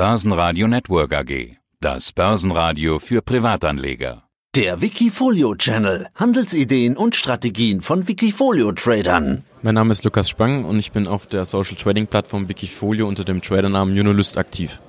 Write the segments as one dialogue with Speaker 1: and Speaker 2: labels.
Speaker 1: Börsenradio Network AG. Das Börsenradio für Privatanleger.
Speaker 2: Der Wikifolio Channel. Handelsideen und Strategien von Wikifolio Tradern.
Speaker 3: Mein Name ist Lukas Spang und ich bin auf der Social Trading Plattform Wikifolio unter dem Tradernamen Junolyst aktiv.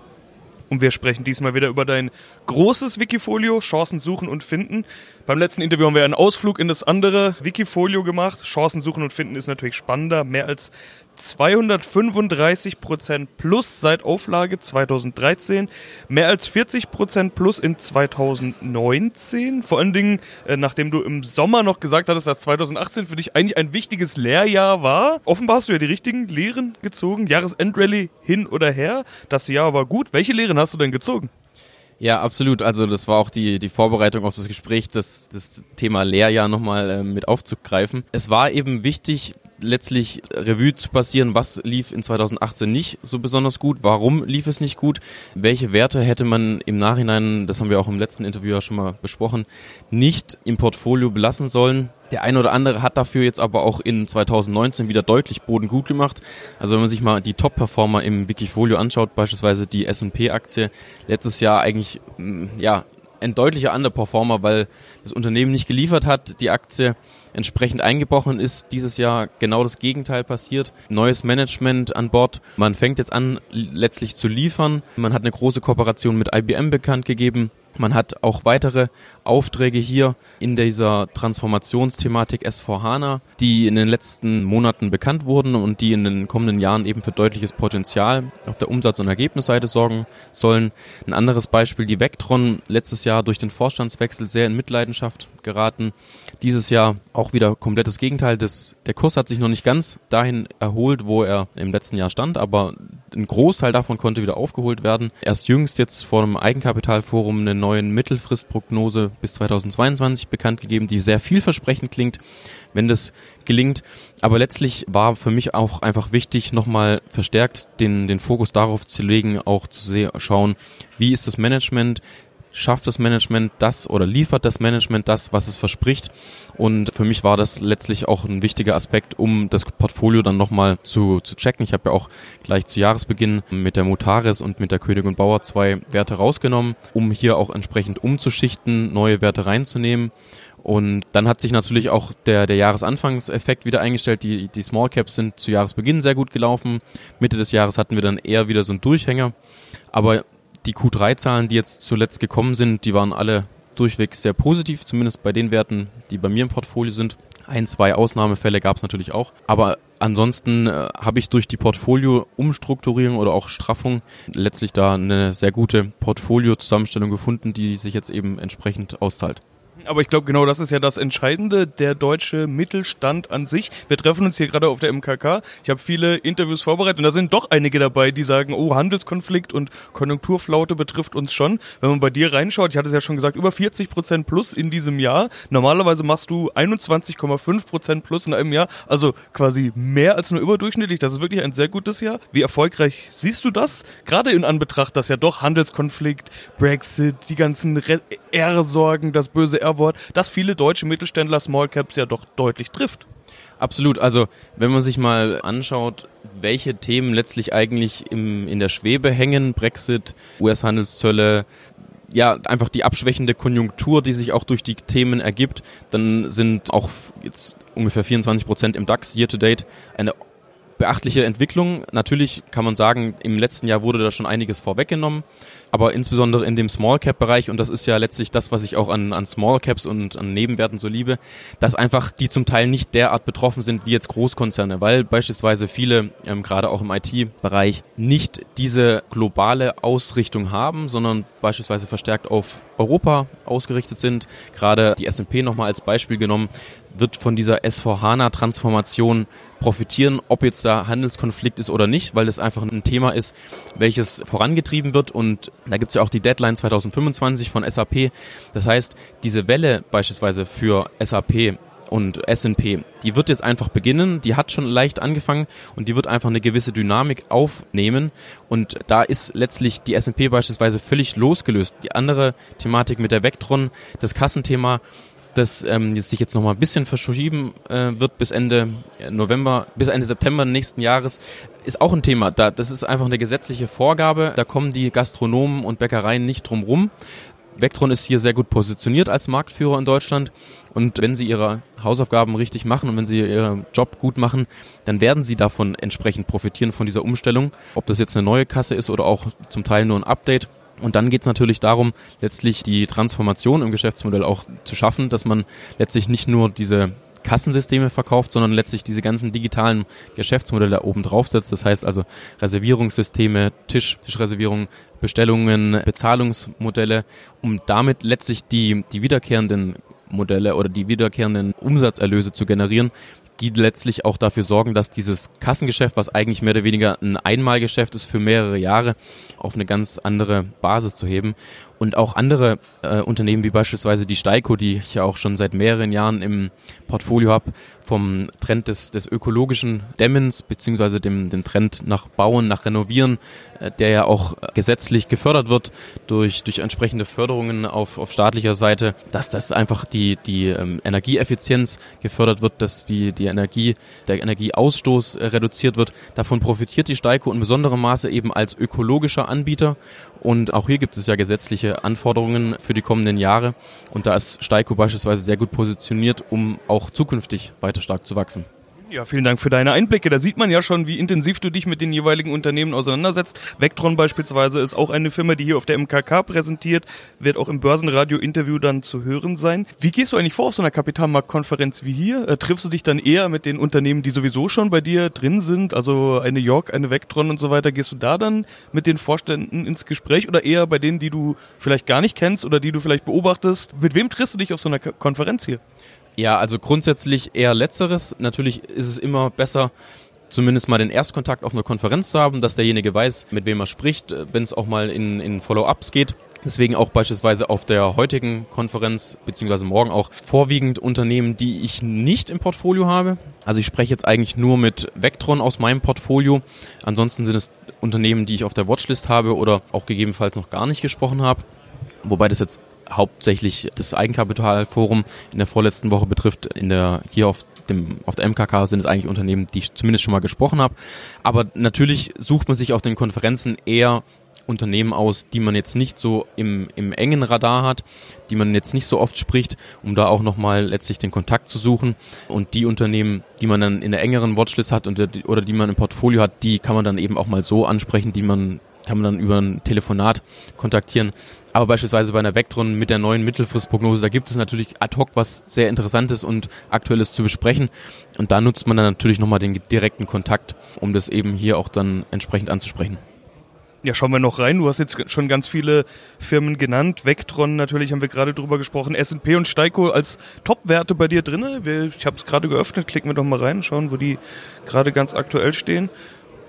Speaker 4: Und wir sprechen diesmal wieder über dein großes Wikifolio, Chancen suchen und finden. Beim letzten Interview haben wir einen Ausflug in das andere Wikifolio gemacht. Chancen suchen und finden ist natürlich spannender. Mehr als 235% plus seit Auflage 2013, mehr als 40% plus in 2019. Vor allen Dingen, äh, nachdem du im Sommer noch gesagt hattest, dass 2018 für dich eigentlich ein wichtiges Lehrjahr war. Offenbar hast du ja die richtigen Lehren gezogen. Jahresendrallye hin oder her. Das Jahr war gut. Welche Lehren hast du denn gezogen?
Speaker 3: Ja, absolut. Also das war auch die, die Vorbereitung auf das Gespräch, das, das Thema Lehrjahr nochmal äh, mit aufzugreifen. Es war eben wichtig, letztlich Revue zu passieren, was lief in 2018 nicht so besonders gut, warum lief es nicht gut, welche Werte hätte man im Nachhinein, das haben wir auch im letzten Interview ja schon mal besprochen, nicht im Portfolio belassen sollen. Der eine oder andere hat dafür jetzt aber auch in 2019 wieder deutlich Boden gut gemacht. Also wenn man sich mal die Top-Performer im Wikifolio anschaut, beispielsweise die S&P-Aktie, letztes Jahr eigentlich, mm, ja, ein deutlicher Underperformer, weil das Unternehmen nicht geliefert hat, die Aktie entsprechend eingebrochen ist. Dieses Jahr genau das Gegenteil passiert. Neues Management an Bord. Man fängt jetzt an, letztlich zu liefern. Man hat eine große Kooperation mit IBM bekannt gegeben. Man hat auch weitere Aufträge hier in dieser Transformationsthematik S4HANA, die in den letzten Monaten bekannt wurden und die in den kommenden Jahren eben für deutliches Potenzial auf der Umsatz- und Ergebnisseite sorgen sollen. Ein anderes Beispiel, die Vectron, letztes Jahr durch den Vorstandswechsel sehr in Mitleidenschaft geraten. Dieses Jahr auch wieder komplettes Gegenteil. Das, der Kurs hat sich noch nicht ganz dahin erholt, wo er im letzten Jahr stand, aber ein Großteil davon konnte wieder aufgeholt werden. Erst jüngst jetzt vor dem Eigenkapitalforum eine neue Mittelfristprognose bis 2022 bekannt gegeben, die sehr vielversprechend klingt, wenn das gelingt. Aber letztlich war für mich auch einfach wichtig, nochmal verstärkt den, den Fokus darauf zu legen, auch zu schauen, wie ist das Management, schafft das Management das oder liefert das Management das, was es verspricht. Und für mich war das letztlich auch ein wichtiger Aspekt, um das Portfolio dann nochmal zu, zu checken. Ich habe ja auch gleich zu Jahresbeginn mit der Mutaris und mit der König und Bauer zwei Werte rausgenommen, um hier auch entsprechend umzuschichten, neue Werte reinzunehmen. Und dann hat sich natürlich auch der, der Jahresanfangseffekt wieder eingestellt. Die, die Small Caps sind zu Jahresbeginn sehr gut gelaufen. Mitte des Jahres hatten wir dann eher wieder so einen Durchhänger. Aber die Q3-Zahlen, die jetzt zuletzt gekommen sind, die waren alle durchweg sehr positiv, zumindest bei den Werten, die bei mir im Portfolio sind. Ein, zwei Ausnahmefälle gab es natürlich auch. Aber ansonsten äh, habe ich durch die Portfolio-Umstrukturierung oder auch Straffung letztlich da eine sehr gute Portfolio-Zusammenstellung gefunden, die sich jetzt eben entsprechend auszahlt.
Speaker 4: Aber ich glaube, genau das ist ja das Entscheidende, der deutsche Mittelstand an sich. Wir treffen uns hier gerade auf der MKK. Ich habe viele Interviews vorbereitet und da sind doch einige dabei, die sagen, oh, Handelskonflikt und Konjunkturflaute betrifft uns schon. Wenn man bei dir reinschaut, ich hatte es ja schon gesagt, über 40 Prozent plus in diesem Jahr. Normalerweise machst du 21,5 Prozent plus in einem Jahr, also quasi mehr als nur überdurchschnittlich. Das ist wirklich ein sehr gutes Jahr. Wie erfolgreich siehst du das? Gerade in Anbetracht, dass ja doch Handelskonflikt, Brexit, die ganzen R-Sorgen, das böse R Feuerwort, das viele deutsche Mittelständler Small Caps ja doch deutlich trifft.
Speaker 3: Absolut. Also wenn man sich mal anschaut, welche Themen letztlich eigentlich im, in der Schwebe hängen, Brexit, US-Handelszölle, ja, einfach die abschwächende Konjunktur, die sich auch durch die Themen ergibt, dann sind auch jetzt ungefähr 24 Prozent im DAX year to date eine beachtliche Entwicklung. Natürlich kann man sagen, im letzten Jahr wurde da schon einiges vorweggenommen, aber insbesondere in dem Small Cap Bereich und das ist ja letztlich das, was ich auch an, an Small Caps und an Nebenwerten so liebe, dass einfach die zum Teil nicht derart betroffen sind wie jetzt Großkonzerne, weil beispielsweise viele, ähm, gerade auch im IT-Bereich, nicht diese globale Ausrichtung haben, sondern beispielsweise verstärkt auf Europa ausgerichtet sind. Gerade die S&P nochmal als Beispiel genommen, wird von dieser S4HANA-Transformation profitieren, ob jetzt da Handelskonflikt ist oder nicht, weil es einfach ein Thema ist, welches vorangetrieben wird und da gibt es ja auch die Deadline 2025 von SAP. Das heißt, diese Welle beispielsweise für SAP und S&P, die wird jetzt einfach beginnen, die hat schon leicht angefangen und die wird einfach eine gewisse Dynamik aufnehmen und da ist letztlich die S&P beispielsweise völlig losgelöst. Die andere Thematik mit der Vectron, das Kassenthema, das ähm, jetzt sich jetzt noch mal ein bisschen verschieben äh, wird bis Ende November, bis Ende September nächsten Jahres, ist auch ein Thema. Da, das ist einfach eine gesetzliche Vorgabe. Da kommen die Gastronomen und Bäckereien nicht drum rum. Vectron ist hier sehr gut positioniert als Marktführer in Deutschland und wenn sie ihre Hausaufgaben richtig machen und wenn sie ihren Job gut machen, dann werden sie davon entsprechend profitieren von dieser Umstellung. Ob das jetzt eine neue Kasse ist oder auch zum Teil nur ein Update. Und dann geht es natürlich darum, letztlich die Transformation im Geschäftsmodell auch zu schaffen, dass man letztlich nicht nur diese Kassensysteme verkauft, sondern letztlich diese ganzen digitalen Geschäftsmodelle oben drauf setzt. Das heißt also Reservierungssysteme, Tisch, Tischreservierungen, Bestellungen, Bezahlungsmodelle, um damit letztlich die, die wiederkehrenden Modelle oder die wiederkehrenden Umsatzerlöse zu generieren, die letztlich auch dafür sorgen, dass dieses Kassengeschäft, was eigentlich mehr oder weniger ein Einmalgeschäft ist für mehrere Jahre, auf eine ganz andere Basis zu heben. Und auch andere äh, Unternehmen wie beispielsweise die Steiko, die ich ja auch schon seit mehreren Jahren im Portfolio habe, vom Trend des, des ökologischen Dämmens beziehungsweise dem, dem Trend nach Bauen, nach Renovieren, äh, der ja auch gesetzlich gefördert wird durch, durch entsprechende Förderungen auf, auf staatlicher Seite, dass das einfach die, die ähm, Energieeffizienz gefördert wird, dass die, die Energie, der Energieausstoß äh, reduziert wird. Davon profitiert die Steiko in besonderem Maße eben als ökologischer Anbieter und auch hier gibt es ja gesetzliche Anforderungen für die kommenden Jahre. Und da ist Steiko beispielsweise sehr gut positioniert, um auch zukünftig weiter stark zu wachsen.
Speaker 4: Ja, vielen Dank für deine Einblicke. Da sieht man ja schon, wie intensiv du dich mit den jeweiligen Unternehmen auseinandersetzt. Vectron beispielsweise ist auch eine Firma, die hier auf der MKK präsentiert, wird auch im Börsenradio-Interview dann zu hören sein. Wie gehst du eigentlich vor auf so einer Kapitalmarktkonferenz wie hier? Äh, triffst du dich dann eher mit den Unternehmen, die sowieso schon bei dir drin sind, also eine York, eine Vectron und so weiter? Gehst du da dann mit den Vorständen ins Gespräch oder eher bei denen, die du vielleicht gar nicht kennst oder die du vielleicht beobachtest? Mit wem triffst du dich auf so einer Konferenz hier?
Speaker 3: Ja, also grundsätzlich eher letzteres. Natürlich ist es immer besser, zumindest mal den Erstkontakt auf einer Konferenz zu haben, dass derjenige weiß, mit wem er spricht, wenn es auch mal in, in Follow-ups geht. Deswegen auch beispielsweise auf der heutigen Konferenz, beziehungsweise morgen auch, vorwiegend Unternehmen, die ich nicht im Portfolio habe. Also ich spreche jetzt eigentlich nur mit Vectron aus meinem Portfolio. Ansonsten sind es Unternehmen, die ich auf der Watchlist habe oder auch gegebenenfalls noch gar nicht gesprochen habe. Wobei das jetzt hauptsächlich das Eigenkapitalforum in der vorletzten Woche betrifft. In der hier auf dem, auf der MKK sind es eigentlich Unternehmen, die ich zumindest schon mal gesprochen habe. Aber natürlich sucht man sich auf den Konferenzen eher Unternehmen aus, die man jetzt nicht so im, im engen Radar hat, die man jetzt nicht so oft spricht, um da auch nochmal letztlich den Kontakt zu suchen. Und die Unternehmen, die man dann in der engeren Watchlist hat und, oder die man im Portfolio hat, die kann man dann eben auch mal so ansprechen, die man kann man dann über ein Telefonat kontaktieren. Aber beispielsweise bei einer Vectron mit der neuen Mittelfristprognose, da gibt es natürlich ad hoc was sehr Interessantes und Aktuelles zu besprechen. Und da nutzt man dann natürlich nochmal den direkten Kontakt, um das eben hier auch dann entsprechend anzusprechen.
Speaker 4: Ja, schauen wir noch rein. Du hast jetzt schon ganz viele Firmen genannt. Vectron natürlich haben wir gerade drüber gesprochen. S&P und Steiko als Top-Werte bei dir drin. Ich habe es gerade geöffnet. Klicken wir doch mal rein, schauen, wo die gerade ganz aktuell stehen.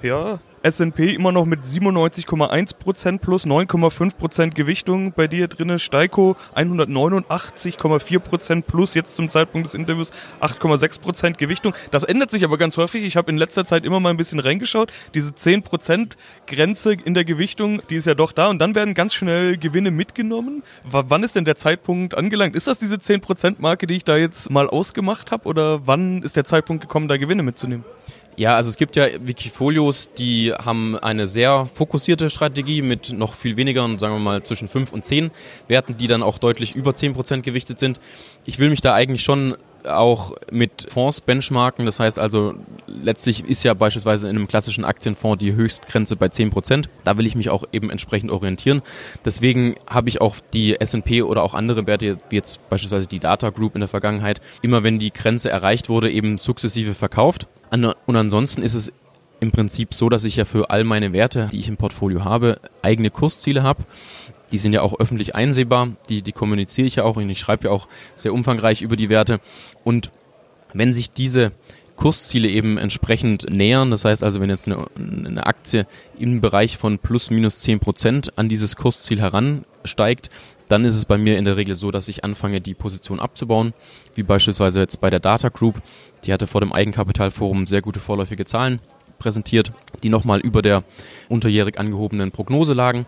Speaker 4: Ja, S&P immer noch mit 97,1% plus 9,5% Gewichtung bei dir drinne. Steiko 189,4% plus jetzt zum Zeitpunkt des Interviews 8,6% Gewichtung. Das ändert sich aber ganz häufig. Ich habe in letzter Zeit immer mal ein bisschen reingeschaut. Diese 10% Grenze in der Gewichtung, die ist ja doch da und dann werden ganz schnell Gewinne mitgenommen. W wann ist denn der Zeitpunkt angelangt? Ist das diese 10% Marke, die ich da jetzt mal ausgemacht habe oder wann ist der Zeitpunkt gekommen, da Gewinne mitzunehmen?
Speaker 3: Ja, also es gibt ja Wikifolios, die haben eine sehr fokussierte Strategie mit noch viel weniger, sagen wir mal zwischen 5 und 10 Werten, die dann auch deutlich über 10% gewichtet sind. Ich will mich da eigentlich schon auch mit Fonds benchmarken. Das heißt also, letztlich ist ja beispielsweise in einem klassischen Aktienfonds die Höchstgrenze bei 10%. Da will ich mich auch eben entsprechend orientieren. Deswegen habe ich auch die S&P oder auch andere Werte, wie jetzt beispielsweise die Data Group in der Vergangenheit, immer wenn die Grenze erreicht wurde, eben sukzessive verkauft. Und ansonsten ist es im Prinzip so, dass ich ja für all meine Werte, die ich im Portfolio habe, eigene Kursziele habe. Die sind ja auch öffentlich einsehbar, die, die kommuniziere ich ja auch und ich schreibe ja auch sehr umfangreich über die Werte. Und wenn sich diese Kursziele eben entsprechend nähern, das heißt also, wenn jetzt eine, eine Aktie im Bereich von plus minus zehn Prozent an dieses Kursziel heransteigt, dann ist es bei mir in der Regel so, dass ich anfange, die Position abzubauen, wie beispielsweise jetzt bei der Data Group. Die hatte vor dem Eigenkapitalforum sehr gute vorläufige Zahlen präsentiert, die nochmal über der unterjährig angehobenen Prognose lagen.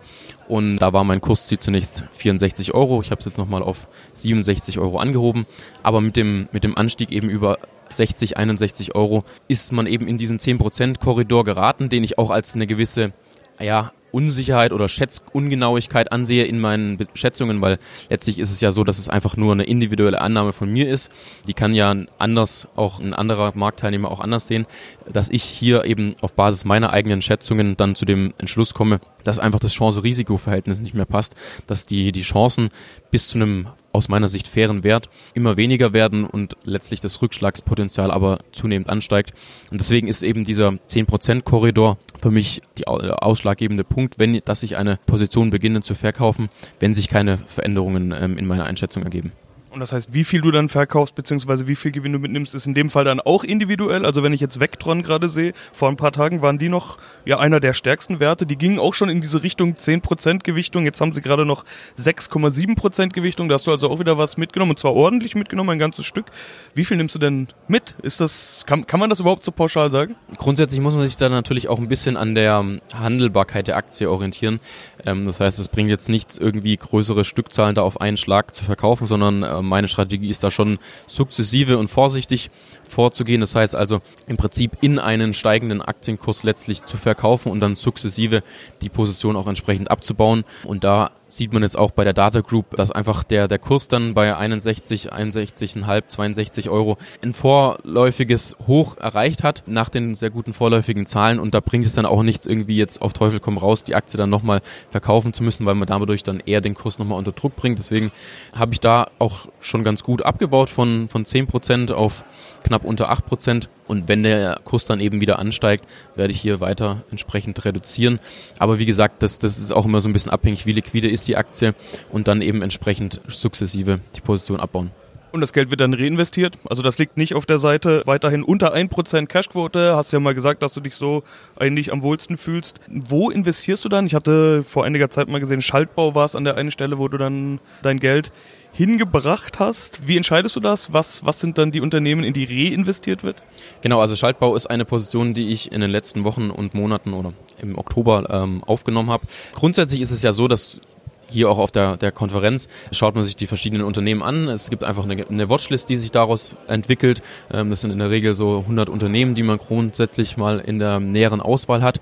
Speaker 3: Und da war mein Kursziel zunächst 64 Euro. Ich habe es jetzt nochmal auf 67 Euro angehoben. Aber mit dem, mit dem Anstieg eben über 60, 61 Euro ist man eben in diesen 10% Korridor geraten, den ich auch als eine gewisse ja, Unsicherheit oder Schätzungenauigkeit ansehe in meinen Schätzungen, weil letztlich ist es ja so, dass es einfach nur eine individuelle Annahme von mir ist. Die kann ja anders, auch ein anderer Marktteilnehmer auch anders sehen, dass ich hier eben auf Basis meiner eigenen Schätzungen dann zu dem Entschluss komme, dass einfach das Chance-Risiko-Verhältnis nicht mehr passt, dass die, die Chancen bis zu einem aus meiner Sicht fairen Wert immer weniger werden und letztlich das Rückschlagspotenzial aber zunehmend ansteigt. Und deswegen ist eben dieser 10%-Korridor für mich der ausschlaggebende Punkt, wenn, dass ich eine Position beginne zu verkaufen, wenn sich keine Veränderungen ähm, in meiner Einschätzung ergeben.
Speaker 4: Und das heißt, wie viel du dann verkaufst, beziehungsweise wie viel Gewinn du mitnimmst, ist in dem Fall dann auch individuell. Also wenn ich jetzt Vectron gerade sehe, vor ein paar Tagen waren die noch ja einer der stärksten Werte. Die gingen auch schon in diese Richtung 10% Gewichtung. Jetzt haben sie gerade noch 6,7% Gewichtung. Da hast du also auch wieder was mitgenommen und zwar ordentlich mitgenommen, ein ganzes Stück. Wie viel nimmst du denn mit? Ist das, kann, kann man das überhaupt so pauschal sagen?
Speaker 3: Grundsätzlich muss man sich da natürlich auch ein bisschen an der Handelbarkeit der Aktie orientieren. Ähm, das heißt, es bringt jetzt nichts, irgendwie größere Stückzahlen da auf einen Schlag zu verkaufen, sondern ähm, meine Strategie ist da schon sukzessive und vorsichtig vorzugehen. Das heißt also im Prinzip in einen steigenden Aktienkurs letztlich zu verkaufen und dann sukzessive die Position auch entsprechend abzubauen. Und da sieht man jetzt auch bei der Data Group, dass einfach der, der Kurs dann bei 61, 61,5, 62 Euro ein vorläufiges Hoch erreicht hat nach den sehr guten vorläufigen Zahlen und da bringt es dann auch nichts irgendwie jetzt auf Teufel komm raus, die Aktie dann nochmal verkaufen zu müssen, weil man dadurch dann eher den Kurs nochmal unter Druck bringt. Deswegen habe ich da auch schon ganz gut abgebaut von, von 10% auf knapp unter 8%. Und wenn der Kurs dann eben wieder ansteigt, werde ich hier weiter entsprechend reduzieren. Aber wie gesagt, das, das ist auch immer so ein bisschen abhängig, wie liquide ist die Aktie und dann eben entsprechend sukzessive die Position abbauen.
Speaker 4: Und das Geld wird dann reinvestiert. Also das liegt nicht auf der Seite weiterhin unter 1% Cashquote. Hast ja mal gesagt, dass du dich so eigentlich am wohlsten fühlst. Wo investierst du dann? Ich hatte vor einiger Zeit mal gesehen, Schaltbau war es an der einen Stelle, wo du dann dein Geld hingebracht hast. Wie entscheidest du das? Was, was sind dann die Unternehmen, in die reinvestiert wird?
Speaker 3: Genau, also Schaltbau ist eine Position, die ich in den letzten Wochen und Monaten oder im Oktober ähm, aufgenommen habe. Grundsätzlich ist es ja so, dass hier auch auf der, der Konferenz schaut man sich die verschiedenen Unternehmen an. Es gibt einfach eine, eine Watchlist, die sich daraus entwickelt. Ähm, das sind in der Regel so 100 Unternehmen, die man grundsätzlich mal in der näheren Auswahl hat.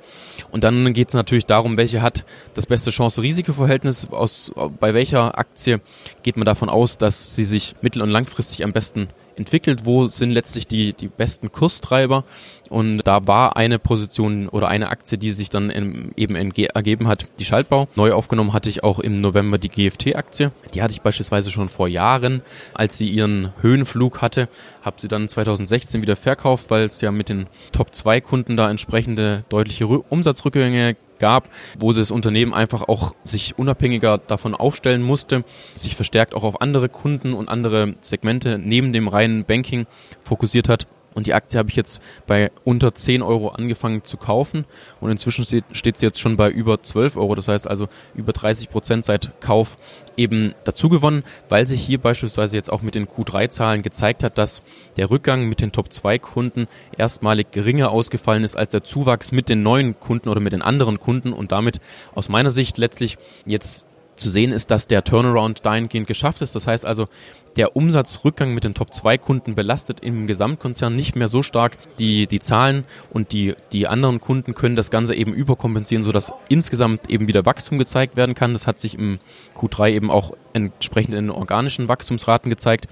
Speaker 3: Und dann geht es natürlich darum, welche hat das beste Chance-Risiko-Verhältnis, bei welcher Aktie geht man davon aus, dass sie sich mittel- und langfristig am besten entwickelt, wo sind letztlich die, die besten Kurstreiber. Und da war eine Position oder eine Aktie, die sich dann eben ergeben hat, die Schaltbau. Neu aufgenommen hatte ich auch im November die GFT-Aktie. Die hatte ich beispielsweise schon vor Jahren, als sie ihren Höhenflug hatte, habe sie dann 2016 wieder verkauft, weil es ja mit den Top-2-Kunden da entsprechende deutliche Umsatzrückgänge gab, wo das Unternehmen einfach auch sich unabhängiger davon aufstellen musste, sich verstärkt auch auf andere Kunden und andere Segmente neben dem reinen Banking fokussiert hat. Und die Aktie habe ich jetzt bei unter 10 Euro angefangen zu kaufen und inzwischen steht, steht sie jetzt schon bei über 12 Euro. Das heißt also über 30 Prozent seit Kauf eben dazu gewonnen, weil sich hier beispielsweise jetzt auch mit den Q3-Zahlen gezeigt hat, dass der Rückgang mit den Top-2-Kunden erstmalig geringer ausgefallen ist als der Zuwachs mit den neuen Kunden oder mit den anderen Kunden und damit aus meiner Sicht letztlich jetzt zu sehen ist, dass der Turnaround dahingehend geschafft ist. Das heißt also, der Umsatzrückgang mit den Top-2-Kunden belastet im Gesamtkonzern nicht mehr so stark die, die Zahlen und die, die anderen Kunden können das Ganze eben überkompensieren, sodass insgesamt eben wieder Wachstum gezeigt werden kann. Das hat sich im Q3 eben auch entsprechend in organischen Wachstumsraten gezeigt.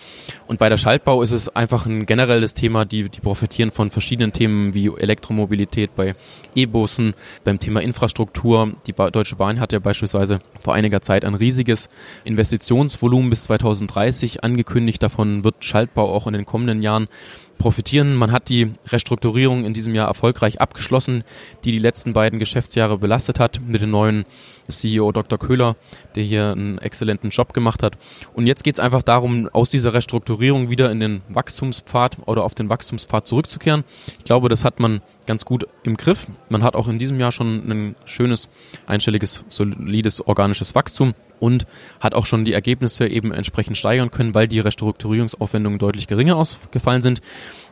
Speaker 3: Und bei der Schaltbau ist es einfach ein generelles Thema, die, die profitieren von verschiedenen Themen wie Elektromobilität bei E-Bussen, beim Thema Infrastruktur. Die Deutsche Bahn hat ja beispielsweise vor einiger Zeit ein riesiges Investitionsvolumen bis 2030 angekündigt. Davon wird Schaltbau auch in den kommenden Jahren profitieren. Man hat die Restrukturierung in diesem Jahr erfolgreich abgeschlossen, die die letzten beiden Geschäftsjahre belastet hat mit dem neuen CEO Dr. Köhler, der hier einen exzellenten Job gemacht hat. Und jetzt geht es einfach darum, aus dieser Restrukturierung wieder in den Wachstumspfad oder auf den Wachstumspfad zurückzukehren. Ich glaube, das hat man ganz gut im Griff. Man hat auch in diesem Jahr schon ein schönes, einstelliges, solides organisches Wachstum und hat auch schon die Ergebnisse eben entsprechend steigern können, weil die Restrukturierungsaufwendungen deutlich geringer ausgefallen sind.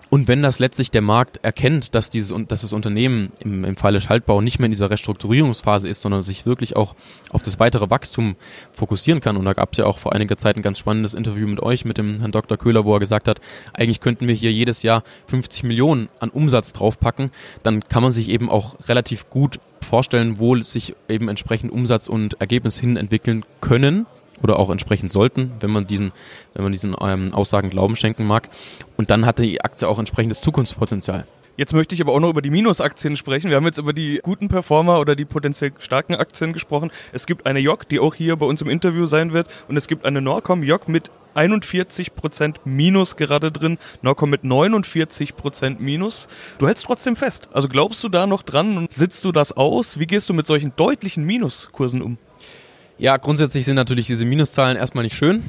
Speaker 3: Und wenn das letztlich der Markt erkennt, dass dieses dass das Unternehmen im, im Falle Schaltbau nicht mehr in dieser Restrukturierungsphase ist, sondern sich wirklich auch auf das weitere Wachstum fokussieren kann. Und da gab es ja auch vor einiger Zeit ein ganz spannendes Interview mit euch, mit dem Herrn Dr. Köhler, wo er gesagt hat, eigentlich könnten wir hier jedes Jahr 50 Millionen an Umsatz draufpacken. Dann kann man sich eben auch relativ gut vorstellen, wo sich eben entsprechend Umsatz und Ergebnis hin entwickeln können oder auch entsprechend sollten, wenn man diesen, wenn man diesen ähm, Aussagen Glauben schenken mag. Und dann hatte die Aktie auch entsprechendes Zukunftspotenzial.
Speaker 4: Jetzt möchte ich aber auch noch über die Minusaktien sprechen. Wir haben jetzt über die guten Performer oder die potenziell starken Aktien gesprochen. Es gibt eine JOC, die auch hier bei uns im Interview sein wird. Und es gibt eine Norcom JOC mit 41% Minus gerade drin. Norcom mit 49% Minus. Du hältst trotzdem fest. Also glaubst du da noch dran und sitzt du das aus? Wie gehst du mit solchen deutlichen Minuskursen um?
Speaker 3: Ja, grundsätzlich sind natürlich diese Minuszahlen erstmal nicht schön.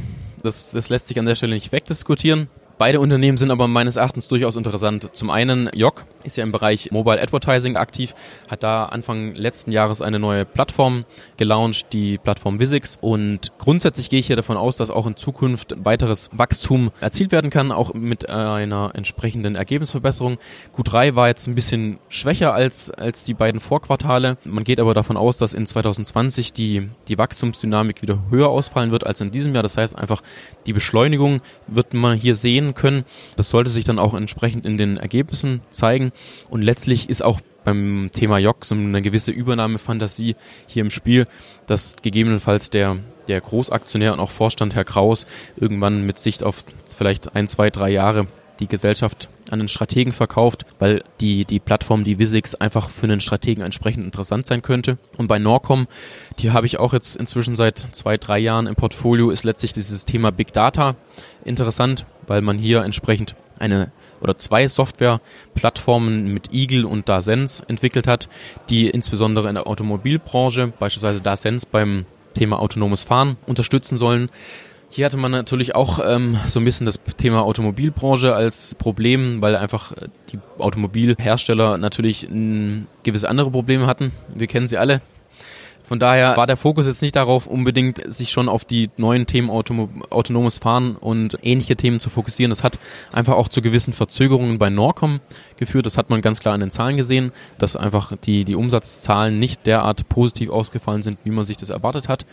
Speaker 3: Das, das lässt sich an der Stelle nicht wegdiskutieren. Beide Unternehmen sind aber meines Erachtens durchaus interessant. Zum einen Jock ist ja im Bereich Mobile Advertising aktiv, hat da Anfang letzten Jahres eine neue Plattform gelauncht, die Plattform Visix. Und grundsätzlich gehe ich hier davon aus, dass auch in Zukunft weiteres Wachstum erzielt werden kann, auch mit einer entsprechenden Ergebnisverbesserung. Q3 war jetzt ein bisschen schwächer als, als die beiden Vorquartale. Man geht aber davon aus, dass in 2020 die, die Wachstumsdynamik wieder höher ausfallen wird als in diesem Jahr. Das heißt einfach, die Beschleunigung wird man hier sehen können. Das sollte sich dann auch entsprechend in den Ergebnissen zeigen. Und letztlich ist auch beim Thema Jock so eine gewisse Übernahmefantasie hier im Spiel, dass gegebenenfalls der, der Großaktionär und auch Vorstand Herr Kraus irgendwann mit Sicht auf vielleicht ein, zwei, drei Jahre die Gesellschaft an einen Strategen verkauft, weil die, die Plattform, die Visix, einfach für einen Strategen entsprechend interessant sein könnte. Und bei Norcom, die habe ich auch jetzt inzwischen seit zwei, drei Jahren im Portfolio, ist letztlich dieses Thema Big Data interessant, weil man hier entsprechend eine oder zwei Softwareplattformen mit Eagle und Dasense entwickelt hat, die insbesondere in der Automobilbranche, beispielsweise Dasense beim Thema autonomes Fahren unterstützen sollen. Hier hatte man natürlich auch ähm, so ein bisschen das Thema Automobilbranche als Problem, weil einfach äh, die Automobilhersteller natürlich ein, gewisse andere Probleme hatten. Wir kennen sie alle. Von daher war der Fokus jetzt nicht darauf, unbedingt sich schon auf die neuen Themen Automo autonomes Fahren und ähnliche Themen zu fokussieren. Das hat einfach auch zu gewissen Verzögerungen bei Norcom geführt. Das hat man ganz klar in den Zahlen gesehen, dass einfach die, die Umsatzzahlen nicht derart positiv ausgefallen sind, wie man sich das erwartet hat.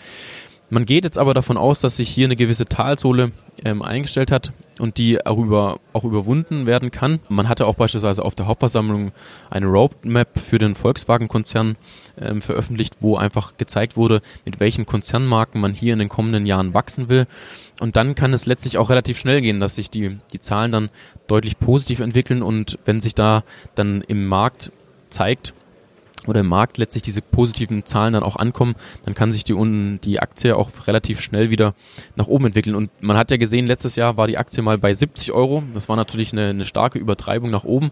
Speaker 3: Man geht jetzt aber davon aus, dass sich hier eine gewisse Talsohle ähm, eingestellt hat und die auch, über, auch überwunden werden kann. Man hatte auch beispielsweise auf der Hauptversammlung eine Roadmap für den Volkswagen-Konzern ähm, veröffentlicht, wo einfach gezeigt wurde, mit welchen Konzernmarken man hier in den kommenden Jahren wachsen will. Und dann kann es letztlich auch relativ schnell gehen, dass sich die, die Zahlen dann deutlich positiv entwickeln und wenn sich da dann im Markt zeigt, oder im Markt letztlich diese positiven Zahlen dann auch ankommen, dann kann sich die, die Aktie auch relativ schnell wieder nach oben entwickeln. Und man hat ja gesehen, letztes Jahr war die Aktie mal bei 70 Euro. Das war natürlich eine, eine starke Übertreibung nach oben.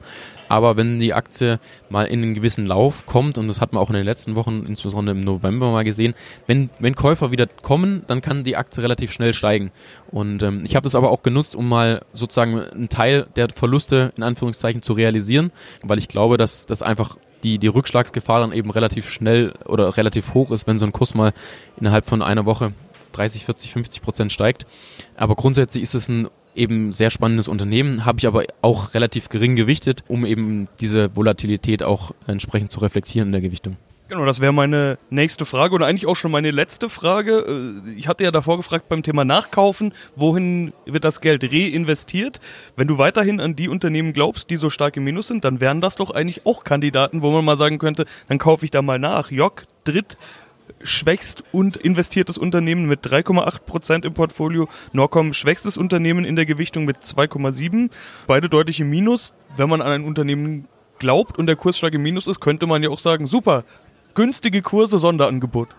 Speaker 3: Aber wenn die Aktie mal in einen gewissen Lauf kommt, und das hat man auch in den letzten Wochen, insbesondere im November mal gesehen, wenn, wenn Käufer wieder kommen, dann kann die Aktie relativ schnell steigen. Und ähm, ich habe das aber auch genutzt, um mal sozusagen einen Teil der Verluste in Anführungszeichen zu realisieren, weil ich glaube, dass das einfach die, die Rückschlagsgefahr dann eben relativ schnell oder relativ hoch ist, wenn so ein Kurs mal innerhalb von einer Woche 30, 40, 50 Prozent steigt. Aber grundsätzlich ist es ein eben sehr spannendes Unternehmen, habe ich aber auch relativ gering gewichtet, um eben diese Volatilität auch entsprechend zu reflektieren in der Gewichtung.
Speaker 4: Genau, das wäre meine nächste Frage und eigentlich auch schon meine letzte Frage. Äh, ich hatte ja davor gefragt beim Thema Nachkaufen, wohin wird das Geld reinvestiert? Wenn du weiterhin an die Unternehmen glaubst, die so stark im Minus sind, dann wären das doch eigentlich auch Kandidaten, wo man mal sagen könnte, dann kaufe ich da mal nach. Jock, dritt schwächst und investiertes Unternehmen mit 3,8 Prozent im Portfolio. Norcom schwächstes Unternehmen in der Gewichtung mit 2,7. Beide deutlich im Minus. Wenn man an ein Unternehmen glaubt und der Kursschlag im Minus ist, könnte man ja auch sagen, super, günstige Kurse, Sonderangebot.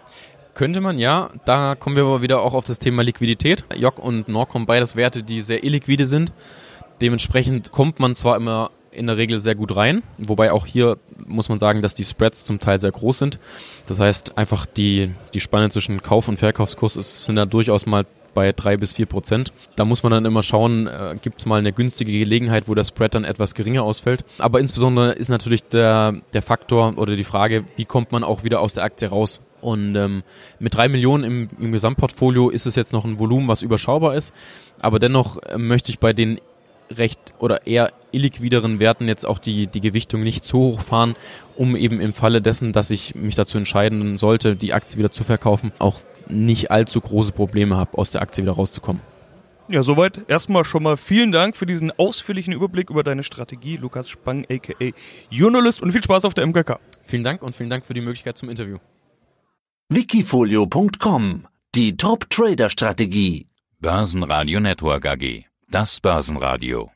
Speaker 3: Könnte man, ja. Da kommen wir aber wieder auch auf das Thema Liquidität. Jock und Norcom beides Werte, die sehr illiquide sind. Dementsprechend kommt man zwar immer in der Regel sehr gut rein, wobei auch hier muss man sagen, dass die Spreads zum Teil sehr groß sind. Das heißt, einfach die, die Spanne zwischen Kauf- und Verkaufskurs ist, sind da durchaus mal bei drei bis vier Prozent. Da muss man dann immer schauen, äh, gibt es mal eine günstige Gelegenheit, wo der Spread dann etwas geringer ausfällt. Aber insbesondere ist natürlich der, der Faktor oder die Frage, wie kommt man auch wieder aus der Aktie raus? Und ähm, mit drei Millionen im, im Gesamtportfolio ist es jetzt noch ein Volumen, was überschaubar ist. Aber dennoch äh, möchte ich bei den recht oder eher illiquideren Werten jetzt auch die, die Gewichtung nicht zu hoch fahren, um eben im Falle dessen, dass ich mich dazu entscheiden sollte, die Aktie wieder zu verkaufen, auch nicht allzu große Probleme habe, aus der Aktie wieder rauszukommen.
Speaker 4: Ja, soweit. Erstmal schon mal vielen Dank für diesen ausführlichen Überblick über deine Strategie, Lukas Spang, aka Journalist, und viel Spaß auf der MKK.
Speaker 3: Vielen Dank und vielen Dank für die Möglichkeit zum Interview.
Speaker 2: Wikifolio.com Die Top-Trader-Strategie.
Speaker 1: Börsenradio Network AG. Das Börsenradio.